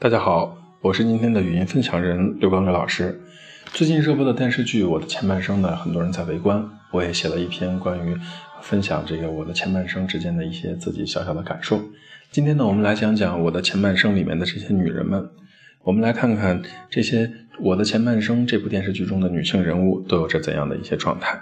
大家好，我是今天的语音分享人刘刚刘老师。最近热播的电视剧《我的前半生》呢，很多人在围观，我也写了一篇关于分享这个我的前半生之间的一些自己小小的感受。今天呢，我们来讲讲我的前半生里面的这些女人们。我们来看看这些《我的前半生》这部电视剧中的女性人物都有着怎样的一些状态。《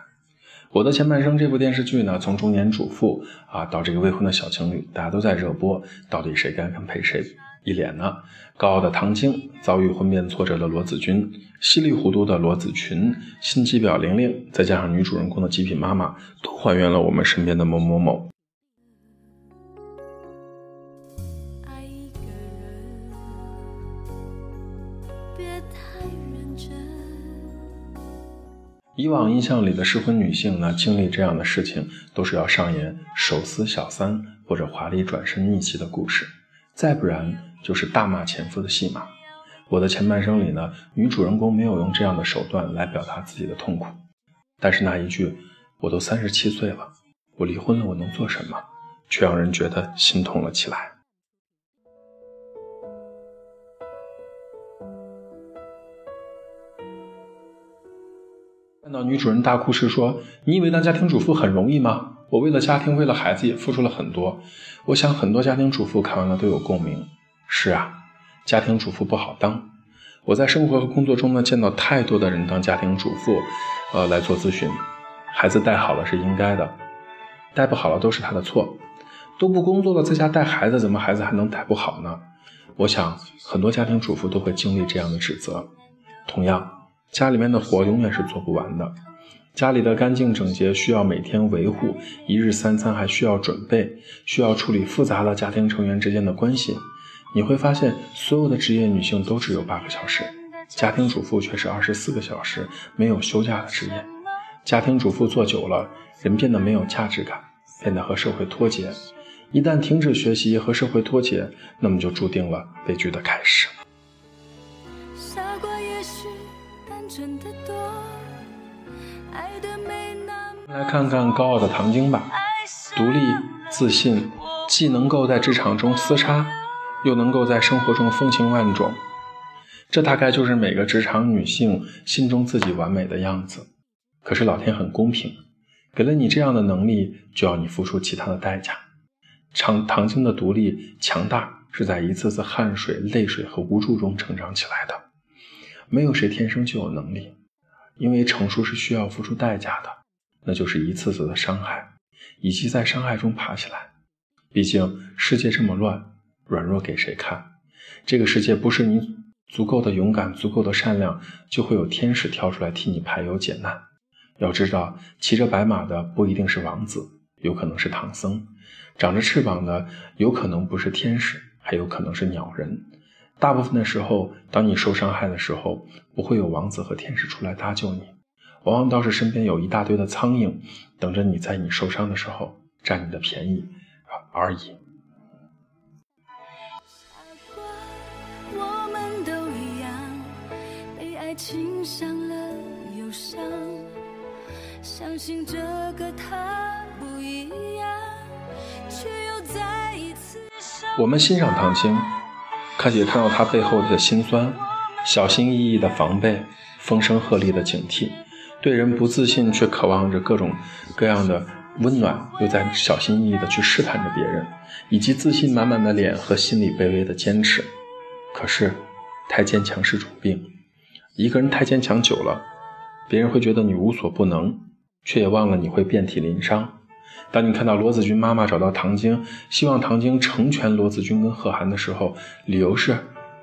我的前半生》这部电视剧呢，从中年主妇啊到这个未婚的小情侣，大家都在热播，到底谁该跟陪谁？一脸呢，高傲的唐晶，遭遇婚变挫折的罗子君，稀里糊涂的罗子群，心机婊玲玲，再加上女主人公的极品妈妈，都还原了我们身边的某某某。以往印象里的适婚女性呢，经历这样的事情，都是要上演手撕小三或者华丽转身逆袭的故事，再不然就是大骂前夫的戏码。我的前半生里呢，女主人公没有用这样的手段来表达自己的痛苦，但是那一句“我都三十七岁了，我离婚了，我能做什么”，却让人觉得心痛了起来。看到女主人大哭时说：“你以为当家庭主妇很容易吗？我为了家庭，为了孩子也付出了很多。我想很多家庭主妇看完了都有共鸣。是啊，家庭主妇不好当。我在生活和工作中呢，见到太多的人当家庭主妇，呃，来做咨询。孩子带好了是应该的，带不好了都是他的错。都不工作了，在家带孩子，怎么孩子还能带不好呢？我想很多家庭主妇都会经历这样的指责。同样。”家里面的活永远是做不完的，家里的干净整洁需要每天维护，一日三餐还需要准备，需要处理复杂的家庭成员之间的关系。你会发现，所有的职业女性都只有八个小时，家庭主妇却是二十四个小时，没有休假的职业。家庭主妇做久了，人变得没有价值感，变得和社会脱节。一旦停止学习和社会脱节，那么就注定了悲剧的开始。傻瓜也许真的多来看看高傲的唐晶吧，独立自信，既能够在职场中厮杀，又能够在生活中风情万种。这大概就是每个职场女性心中自己完美的样子。可是老天很公平，给了你这样的能力，就要你付出其他的代价。唐唐晶的独立强大，是在一次次汗水、泪水和无助中成长起来的。没有谁天生就有能力，因为成熟是需要付出代价的。那就是一次次的伤害，以及在伤害中爬起来。毕竟世界这么乱，软弱给谁看？这个世界不是你足够的勇敢、足够的善良，就会有天使跳出来替你排忧解难。要知道，骑着白马的不一定是王子，有可能是唐僧；长着翅膀的有可能不是天使，还有可能是鸟人。大部分的时候，当你受伤害的时候，不会有王子和天使出来搭救你。往往倒是身边有一大堆的苍蝇，等着你在你受伤的时候占你的便宜而已。我们欣赏唐青，可也看到他背后的辛酸，小心翼翼的防备，风声鹤唳的警惕。对人不自信，却渴望着各种各样的温暖，又在小心翼翼的去试探着别人，以及自信满满的脸和心里卑微的坚持。可是，太坚强是种病。一个人太坚强久了，别人会觉得你无所不能，却也忘了你会遍体鳞伤。当你看到罗子君妈妈找到唐晶，希望唐晶成全罗子君跟贺涵的时候，理由是：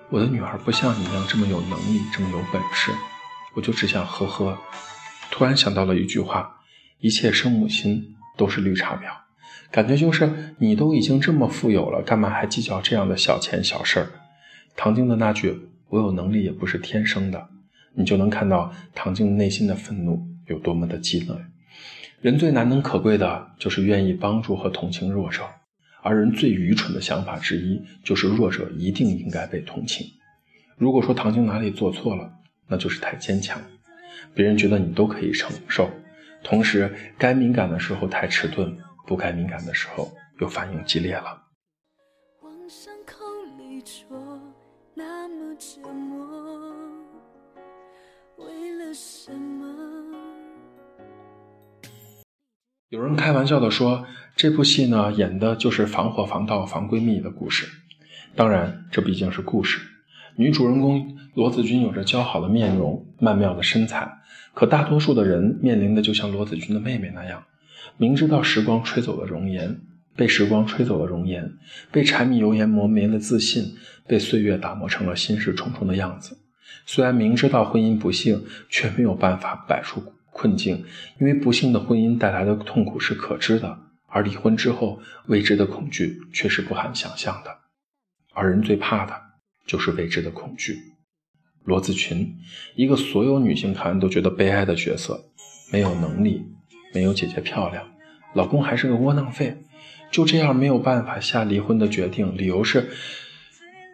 我的女儿不像你一样这么有能力，这么有本事，我就只想呵呵。突然想到了一句话：“一切生母心都是绿茶婊。”感觉就是你都已经这么富有了，干嘛还计较这样的小钱小事儿？唐晶的那句“我有能力也不是天生的”，你就能看到唐晶内心的愤怒有多么的激烈。人最难能可贵的就是愿意帮助和同情弱者，而人最愚蠢的想法之一就是弱者一定应该被同情。如果说唐晶哪里做错了，那就是太坚强。别人觉得你都可以承受，同时该敏感的时候太迟钝，不该敏感的时候又反应激烈了。往伤口里戳，那么折磨，为了什么有人开玩笑的说，这部戏呢演的就是防火防盗防闺蜜的故事。当然，这毕竟是故事。女主人公罗子君有着姣好的面容、曼妙的身材，可大多数的人面临的就像罗子君的妹妹那样，明知道时光吹走了容颜，被时光吹走了容颜，被柴米油盐磨没了自信，被岁月打磨成了心事重重的样子。虽然明知道婚姻不幸，却没有办法摆出困境，因为不幸的婚姻带来的痛苦是可知的，而离婚之后未知的恐惧却是不含想象的。而人最怕的就是未知的恐惧。罗子群，一个所有女性看都觉得悲哀的角色，没有能力，没有姐姐漂亮，老公还是个窝囊废，就这样没有办法下离婚的决定，理由是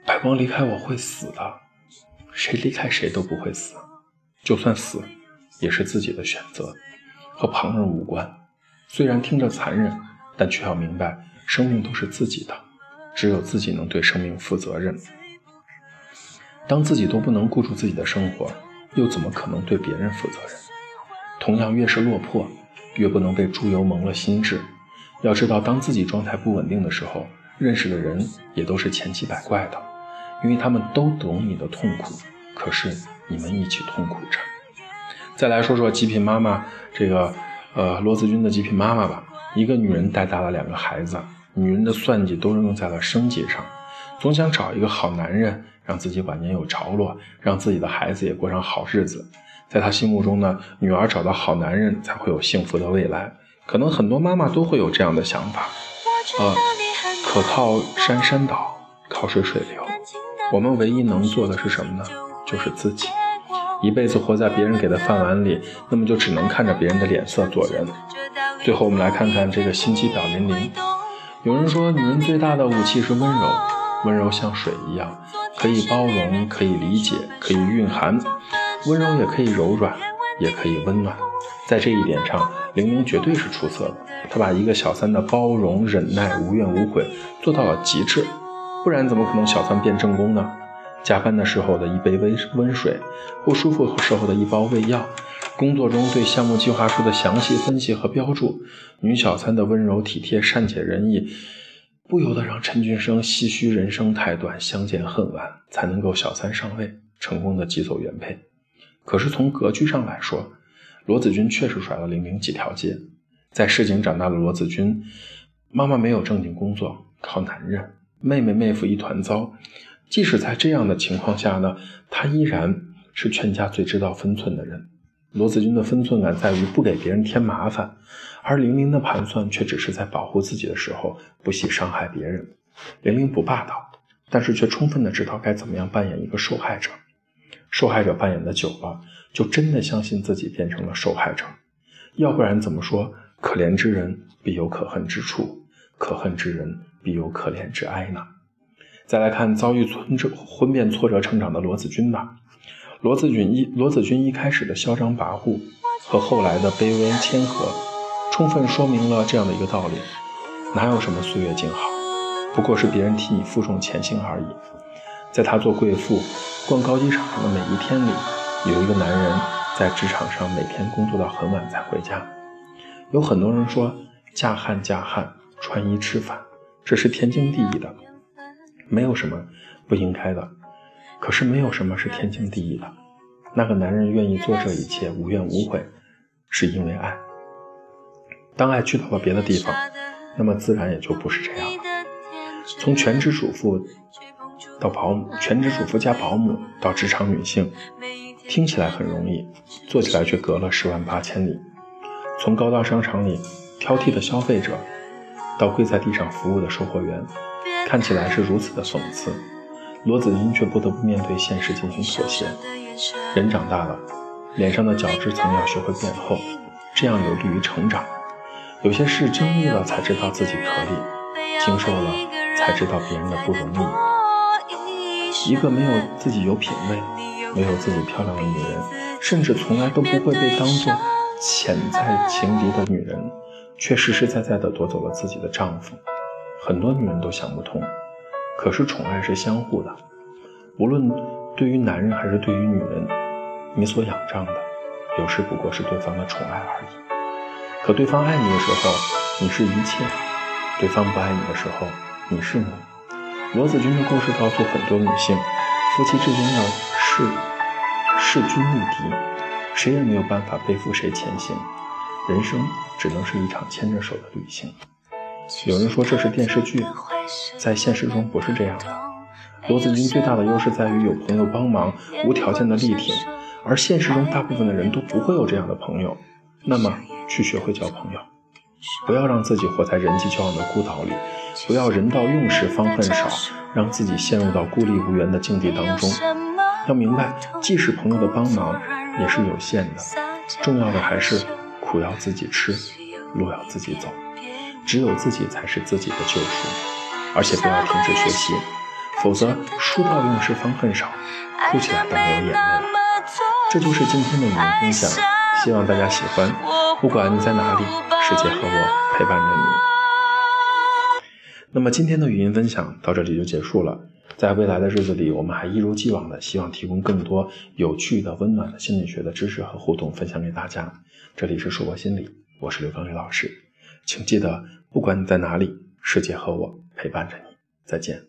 白光离开我会死的。谁离开谁都不会死，就算死，也是自己的选择，和旁人无关。虽然听着残忍，但却要明白，生命都是自己的。只有自己能对生命负责任。当自己都不能顾住自己的生活，又怎么可能对别人负责任？同样，越是落魄，越不能被猪油蒙了心智。要知道，当自己状态不稳定的时候，认识的人也都是千奇百怪的，因为他们都懂你的痛苦。可是你们一起痛苦着。再来说说极品妈妈，这个呃罗子君的极品妈妈吧。一个女人带大了两个孩子。女人的算计都用在了生计上，总想找一个好男人，让自己晚年有着落，让自己的孩子也过上好日子。在她心目中呢，女儿找到好男人才会有幸福的未来。可能很多妈妈都会有这样的想法，呃，可靠山山倒，靠水水流。我们唯一能做的是什么呢？就是自己。一辈子活在别人给的饭碗里，那么就只能看着别人的脸色做人。最后，我们来看看这个心机婊玲玲。有人说，女人最大的武器是温柔，温柔像水一样，可以包容，可以理解，可以蕴含。温柔也可以柔软，也可以温暖。在这一点上，玲玲绝对是出色的。她把一个小三的包容、忍耐、无怨无悔做到了极致，不然怎么可能小三变正宫呢？加班的时候的一杯温温水，不舒服时候的一包胃药。工作中对项目计划书的详细分析和标注，女小三的温柔体贴、善解人意，不由得让陈俊生唏嘘人生太短，相见恨晚，才能够小三上位，成功的挤走原配。可是从格局上来说，罗子君确实甩了玲玲几条街。在市井长大的罗子君，妈妈没有正经工作，靠男人；妹妹妹夫一团糟。即使在这样的情况下呢，他依然是全家最知道分寸的人。罗子君的分寸感在于不给别人添麻烦，而玲玲的盘算却只是在保护自己的时候不惜伤害别人。玲玲不霸道，但是却充分的知道该怎么样扮演一个受害者。受害者扮演的久了，就真的相信自己变成了受害者。要不然怎么说可怜之人必有可恨之处，可恨之人必有可怜之哀呢？再来看遭遇挫折、婚变挫折成长的罗子君吧。罗子君一罗子君一开始的嚣张跋扈和后来的卑微谦和，充分说明了这样的一个道理：哪有什么岁月静好，不过是别人替你负重前行而已。在她做贵妇、逛高级场的每一天里，有一个男人在职场上每天工作到很晚才回家。有很多人说嫁汉嫁汉，穿衣吃饭，这是天经地义的，没有什么不应该的。可是没有什么是天经地义的。那个男人愿意做这一切，无怨无悔，是因为爱。当爱去到了别的地方，那么自然也就不是这样了。从全职主妇到保姆，全职主妇加保姆到职场女性，听起来很容易，做起来却隔了十万八千里。从高档商场里挑剔的消费者，到跪在地上服务的售货员，看起来是如此的讽刺。罗子君却不得不面对现实进行妥协。人长大了，脸上的角质层要学会变厚，这样有利于成长。有些事经历了才知道自己可以，经受了才知道别人的不容易。一个没有自己有品位、没有自己漂亮的女人，甚至从来都不会被当做潜在情敌的女人，却实实在在地夺走了自己的丈夫。很多女人都想不通。可是宠爱是相互的，无论对于男人还是对于女人，你所仰仗的，有时不过是对方的宠爱而已。可对方爱你的时候，你是一切；对方不爱你的时候，你是你。罗子君的故事告诉很多女性，夫妻之间要势势均力敌，谁也没有办法背负谁前行。人生只能是一场牵着手的旅行。有人说这是电视剧，在现实中不是这样的。罗子君最大的优势在于有朋友帮忙，无条件的力挺，而现实中大部分的人都不会有这样的朋友。那么，去学会交朋友，不要让自己活在人际交往的孤岛里，不要人到用时方恨少，让自己陷入到孤立无援的境地当中。要明白，即使朋友的帮忙也是有限的，重要的还是苦要自己吃，路要自己走。只有自己才是自己的救赎，而且不要停止学习，否则书到用时方恨少，哭起来都没有眼泪了。这就是今天的语音分享，希望大家喜欢。不管你在哪里，世界和我陪伴着你。那么今天的语音分享到这里就结束了。在未来的日子里，我们还一如既往的希望提供更多有趣的、温暖的心理学的知识和互动分享给大家。这里是硕博心理，我是刘刚宇老师，请记得。不管你在哪里，世界和我陪伴着你。再见。